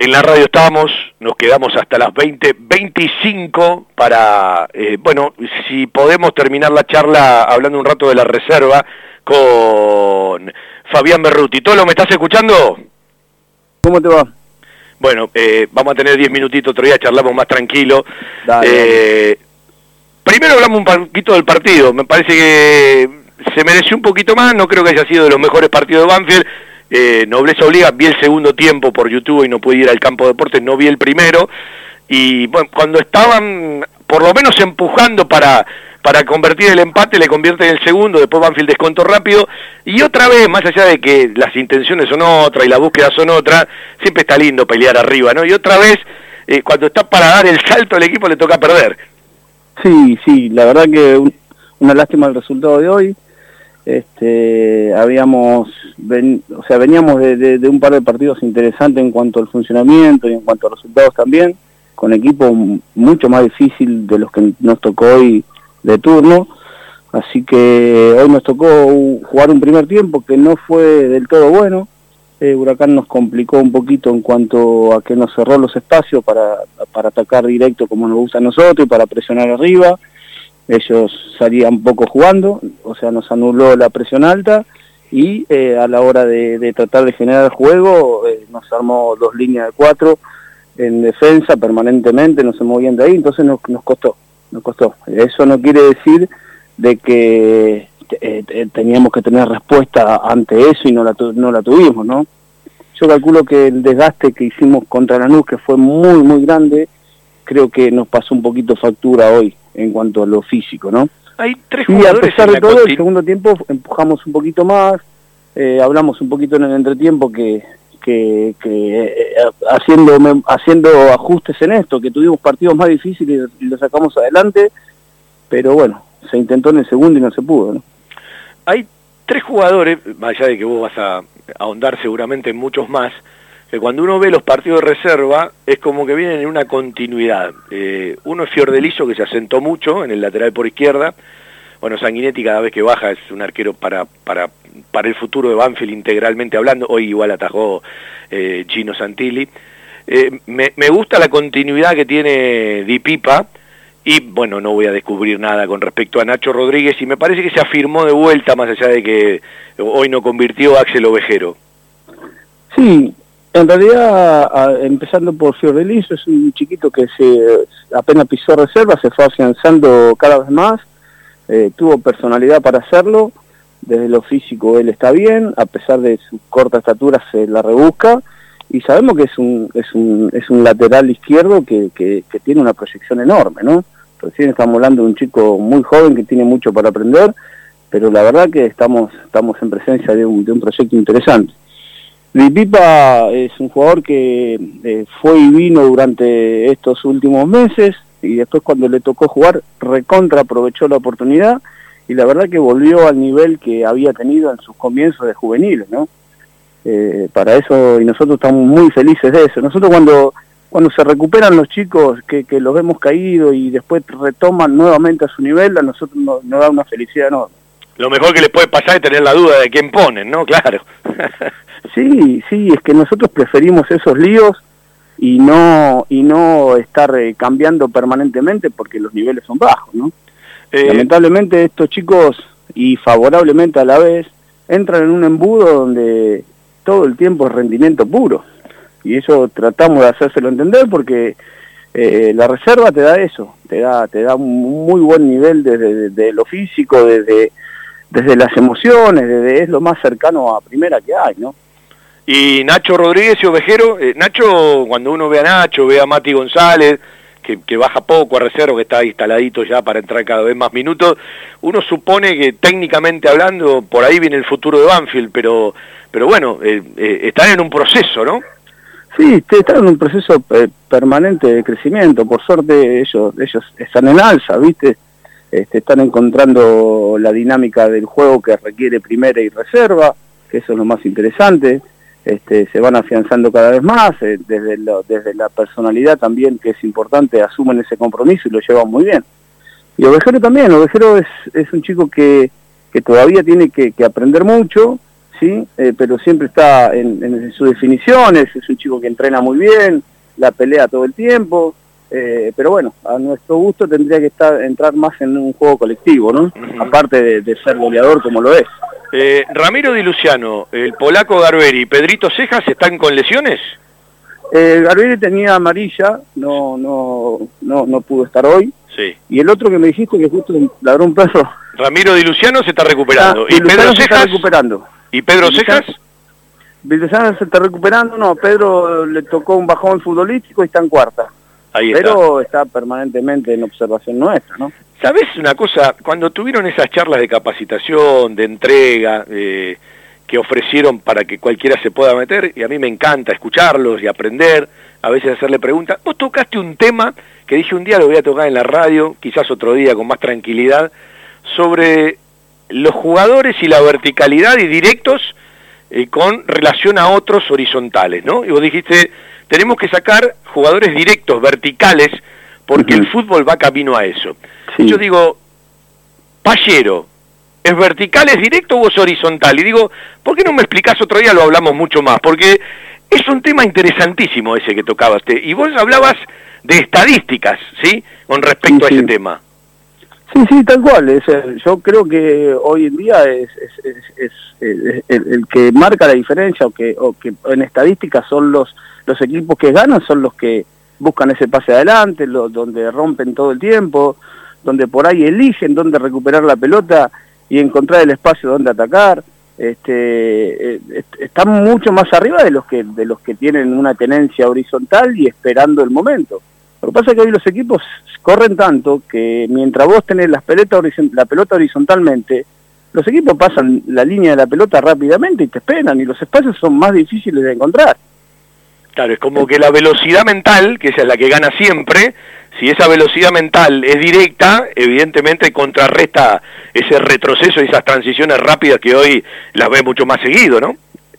En la radio estamos, nos quedamos hasta las 20.25 para, eh, bueno, si podemos terminar la charla hablando un rato de la reserva con Fabián Berruti. ¿Tolo, me estás escuchando? ¿Cómo te va? Bueno, eh, vamos a tener 10 minutitos, otro día charlamos más tranquilo. Eh, primero hablamos un poquito del partido, me parece que se mereció un poquito más, no creo que haya sido de los mejores partidos de Banfield, eh, Nobleza Obliga, vi el segundo tiempo por YouTube y no pude ir al campo de deportes, no vi el primero, y bueno, cuando estaban por lo menos empujando para, para convertir el empate, le convierte en el segundo, después Banfield descontó rápido, y otra vez, más allá de que las intenciones son otras y las búsquedas son otras, siempre está lindo pelear arriba, ¿no? Y otra vez, eh, cuando está para dar el salto al equipo le toca perder. Sí, sí, la verdad que una lástima el resultado de hoy, este, habíamos, o sea, veníamos de, un par de partidos interesantes en cuanto al funcionamiento y en cuanto a resultados también, con equipos mucho más difícil de los que nos tocó hoy de turno. Así que hoy nos tocó jugar un primer tiempo que no fue del todo bueno. Eh, Huracán nos complicó un poquito en cuanto a que nos cerró los espacios para, para atacar directo como nos gusta a nosotros y para presionar arriba ellos salían poco jugando, o sea, nos anuló la presión alta y eh, a la hora de, tratar de generar juego eh, nos armó dos líneas de cuatro en defensa permanentemente, no se movían de ahí, entonces nos, nos costó, nos costó. Eso no quiere decir de que eh, teníamos que tener respuesta ante eso y no la, no la tuvimos, ¿no? Yo calculo que el desgaste que hicimos contra Lanús, que fue muy, muy grande, creo que nos pasó un poquito factura hoy en cuanto a lo físico, ¿no? Hay tres y a pesar de todo, el segundo tiempo empujamos un poquito más, eh, hablamos un poquito en el entretiempo que, que, eh, haciendo, haciendo ajustes en esto, que tuvimos partidos más difíciles y lo sacamos adelante, pero bueno, se intentó en el segundo y no se pudo, ¿no? Hay tres jugadores, más allá de que vos vas a ahondar seguramente en muchos más, que cuando uno ve los partidos de reserva es como que vienen en una continuidad. Eh, uno es Fiordeliso, que se asentó mucho en el lateral por izquierda. Bueno, Sanguinetti cada vez que baja es un arquero para, para, para el futuro de Banfield integralmente hablando. Hoy igual atajó eh, Gino Santilli. Eh, me, me, gusta la continuidad que tiene Di Pipa. Y bueno, no voy a descubrir nada con respecto a Nacho Rodríguez. Y me parece que se afirmó de vuelta, más allá de que hoy no convirtió a Axel Ovejero. Sí, en realidad, empezando por Fiordeliso, es un chiquito que se apenas pisó reserva, se fue afianzando cada vez más, eh, tuvo personalidad para hacerlo, desde lo físico él está bien, a pesar de su corta estatura se la rebusca, y sabemos que es un, es un, es un lateral izquierdo que, que, tiene una proyección enorme, ¿no? Recién estamos hablando de un chico muy joven que tiene mucho para aprender, pero la verdad que estamos, estamos en presencia de un, de un proyecto interesante. Pipa es un jugador que eh, fue y vino durante estos últimos meses y después cuando le tocó jugar recontra aprovechó la oportunidad y la verdad que volvió al nivel que había tenido en sus comienzos de juveniles, ¿no? Eh, para eso y nosotros estamos muy felices de eso. Nosotros cuando cuando se recuperan los chicos que, que los vemos caído y después retoman nuevamente a su nivel, a nosotros nos, nos da una felicidad enorme. Lo mejor que le puede pasar es tener la duda de quién ponen, ¿no? Claro. Sí, sí, es que nosotros preferimos esos líos y no y no estar eh, cambiando permanentemente porque los niveles son bajos, ¿no? Eh, Lamentablemente estos chicos y favorablemente a la vez entran en un embudo donde todo el tiempo es rendimiento puro y eso tratamos de hacérselo entender porque eh, la reserva te da eso, te da te da un muy buen nivel desde, lo físico, desde desde las emociones, desde es lo más cercano a primera que hay, ¿no? Y Nacho Rodríguez y Ovejero, eh, Nacho, cuando uno ve a Nacho, ve a Mati González, que, baja poco a reserva, que está instaladito ya para entrar cada vez más minutos, uno supone que técnicamente hablando, por ahí viene el futuro de Banfield, pero, pero bueno, eh, eh, están en un proceso, ¿no? Sí, están en un proceso permanente de crecimiento, por suerte ellos, ellos están en alza, ¿viste? Este, están encontrando la dinámica del juego que requiere primera y reserva, que eso es lo más interesante. Este, se van afianzando cada vez más, eh, desde, desde la personalidad también, que es importante, asumen ese compromiso y lo llevan muy bien. Y Ovejero también, Ovejero es, es un chico que, que todavía tiene que, aprender mucho, ¿sí? Eh, pero siempre está en, sus definiciones, es un chico que entrena muy bien, la pelea todo el tiempo, eh, pero bueno, a nuestro gusto tendría que estar entrar más en un juego colectivo, ¿no? Aparte de, ser goleador como lo es. Eh, Ramiro Di Luciano, el polaco Garberi, Pedrito Cejas, ¿están con lesiones? Eh, Garberi tenía amarilla, no, no, no, no pudo estar hoy. Sí. Y el otro que me dijiste que justo ladró un perro. Ramiro Di Luciano se está recuperando. Ah, ¿Y Pedro Cejas? Está recuperando. ¿Y Pedro Cejas? Cejas se está recuperando, no, Pedro le tocó un bajón futbolístico y está en cuarta. Ahí Pero está permanentemente en observación nuestra, ¿no? ¿Sabes una cosa? Cuando tuvieron esas charlas de capacitación, de entrega, eh, que ofrecieron para que cualquiera se pueda meter, y a mí me encanta escucharlos y aprender, a veces hacerle preguntas, vos tocaste un tema que dije un día lo voy a tocar en la radio, quizás otro día con más tranquilidad, sobre los jugadores y la verticalidad y directos eh, con relación a otros horizontales, ¿no? Y vos dijiste, tenemos que sacar jugadores directos, verticales, porque el fútbol va camino a eso. Yo digo, Pallero, ¿es vertical, es directo o es horizontal? Y digo, ¿por qué no me explicás otro día? Lo hablamos mucho más, porque es un tema interesantísimo ese que tocabas. Y vos hablabas de estadísticas, ¿sí? Con respecto a ese tema. Sí, sí, tal cual. yo creo que hoy en día es, el, que marca la diferencia o que, o que en estadísticas son los, los equipos que ganan, son los que buscan ese pase adelante, los, donde rompen todo el tiempo, donde por ahí eligen dónde recuperar la pelota y encontrar el espacio donde atacar. Este, eh, están mucho más arriba de los que de los que tienen una tenencia horizontal y esperando el momento. Lo que pasa es que hoy los equipos corren tanto que mientras vos tenés las pelotas la pelota horizontalmente, los equipos pasan la línea de la pelota rápidamente y te esperan y los espacios son más difíciles de encontrar. Claro, es como que la velocidad mental, que esa es la que gana siempre, si esa velocidad mental es directa, evidentemente contrarresta ese retroceso y esas transiciones rápidas que hoy las ve mucho más seguido, ¿no?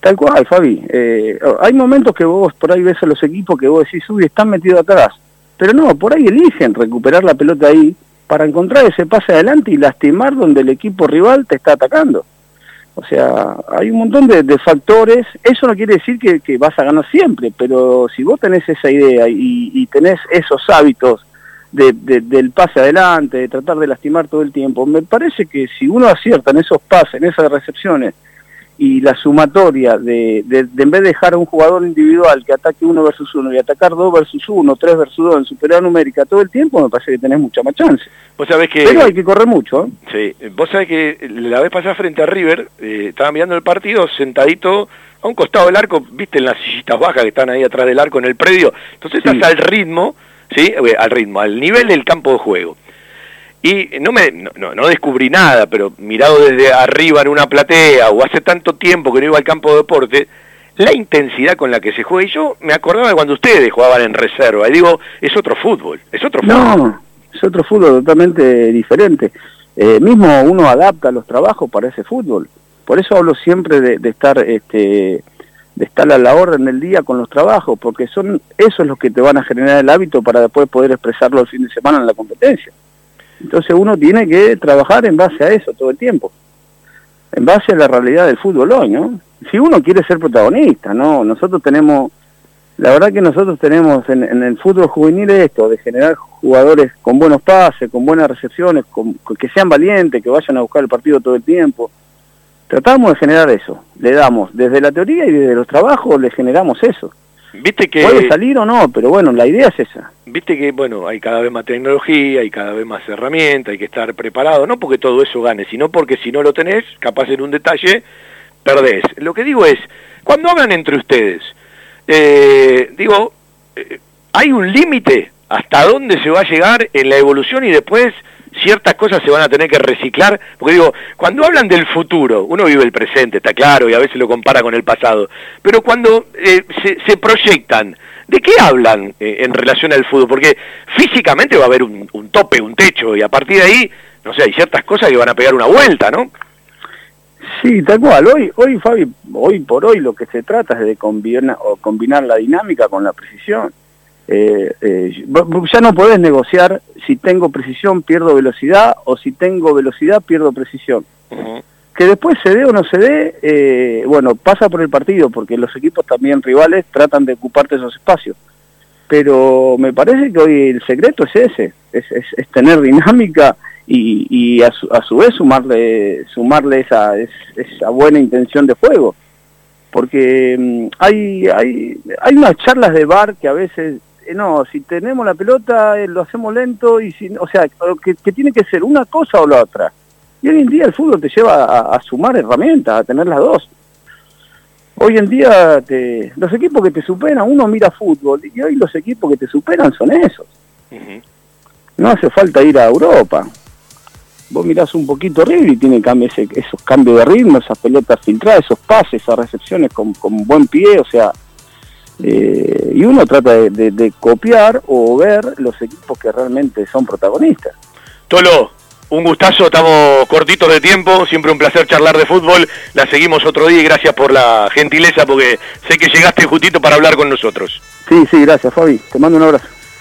Tal cual, Fabi. Eh, hay momentos que vos por ahí ves a los equipos que vos decís, uy, están metidos atrás. Pero no, por ahí eligen recuperar la pelota ahí para encontrar ese pase adelante y lastimar donde el equipo rival te está atacando. O sea, hay un montón de, factores. Eso no quiere decir que, vas a ganar siempre, pero si vos tenés esa idea y, tenés esos hábitos de, del pase adelante, de tratar de lastimar todo el tiempo, me parece que si uno acierta en esos pases, en esas recepciones, y la sumatoria de, de, en vez de dejar a un jugador individual que ataque uno versus uno y atacar dos versus uno, tres versus dos en superioridad numérica todo el tiempo, me parece que tenés mucha más chance. Vos sabés que, Pero hay que correr mucho. ¿eh? Sí, vos sabés que la vez pasada frente a River, eh, estaba mirando el partido sentadito a un costado del arco, viste en las sillitas bajas que están ahí atrás del arco en el predio, entonces estás al ritmo, ¿sí? Eh, al ritmo, al nivel del campo de juego. Y no, me, no, no, descubrí nada, pero mirado desde arriba en una platea o hace tanto tiempo que no iba al campo de deporte, la intensidad con la que se juega, y yo me acordaba de cuando ustedes jugaban en reserva, y digo, es otro fútbol, es otro fútbol. No, es otro fútbol totalmente diferente. Eh, mismo uno adapta los trabajos para ese fútbol. Por eso hablo siempre de, estar este, de estar a la orden del día con los trabajos, porque son eso es lo que te van a generar el hábito para después poder expresarlo el fin de semana en la competencia. Entonces uno tiene que trabajar en base a eso todo el tiempo, en base a la realidad del fútbol hoy, ¿no? Si uno quiere ser protagonista, ¿no? Nosotros tenemos, la verdad que nosotros tenemos en, el fútbol juvenil esto, de generar jugadores con buenos pases, con buenas recepciones, que sean valientes, que vayan a buscar el partido todo el tiempo. Tratamos de generar eso, le damos, desde la teoría y desde los trabajos le generamos eso. Viste que... Puede salir o no, pero bueno, la idea es esa. Viste que, bueno, hay cada vez más tecnología, hay cada vez más herramientas, hay que estar preparado, no porque todo eso gane, sino porque si no lo tenés, capaz en un detalle, perdés. Lo que digo es, cuando hablan entre ustedes, eh, digo, eh, hay un límite hasta dónde se va a llegar en la evolución y después ciertas cosas se van a tener que reciclar, porque digo, cuando hablan del futuro, uno vive el presente, está claro, y a veces lo compara con el pasado, pero cuando eh, se, proyectan, ¿de qué hablan eh, en relación al fútbol? Porque físicamente va a haber un, tope, un techo, y a partir de ahí, no sé, hay ciertas cosas que van a pegar una vuelta, ¿no? Sí, tal cual. Hoy, hoy Fabi, hoy por hoy lo que se trata es de combinar, o combinar la dinámica con la precisión. Eh, eh, ya no podés negociar si tengo precisión pierdo velocidad o si tengo velocidad pierdo precisión. Que después se dé o no se dé, eh, bueno, pasa por el partido, porque los equipos también rivales tratan de ocuparte esos espacios. Pero me parece que hoy el secreto es ese, es, tener dinámica y, a, su, vez sumarle, sumarle esa, esa buena intención de juego. Porque mm, hay, hay, hay unas charlas de bar que a veces no, si tenemos la pelota eh, lo hacemos lento y si, o sea, que, tiene que ser una cosa o la otra. Y hoy en día el fútbol te lleva a, sumar herramientas, a tener las dos. Hoy en día te, los equipos que te superan, uno mira fútbol y hoy los equipos que te superan son esos. No hace falta ir a Europa. Vos mirás un poquito River y tiene esos cambios de ritmo, esas pelotas filtradas, esos pases, esas recepciones con, con buen pie, o sea, eh, y uno trata de, copiar o ver los equipos que realmente son protagonistas. Tolo, un gustazo, estamos cortitos de tiempo, siempre un placer charlar de fútbol, la seguimos otro día y gracias por la gentileza porque sé que llegaste justito para hablar con nosotros. Sí, sí, gracias Fabi, te mando un abrazo.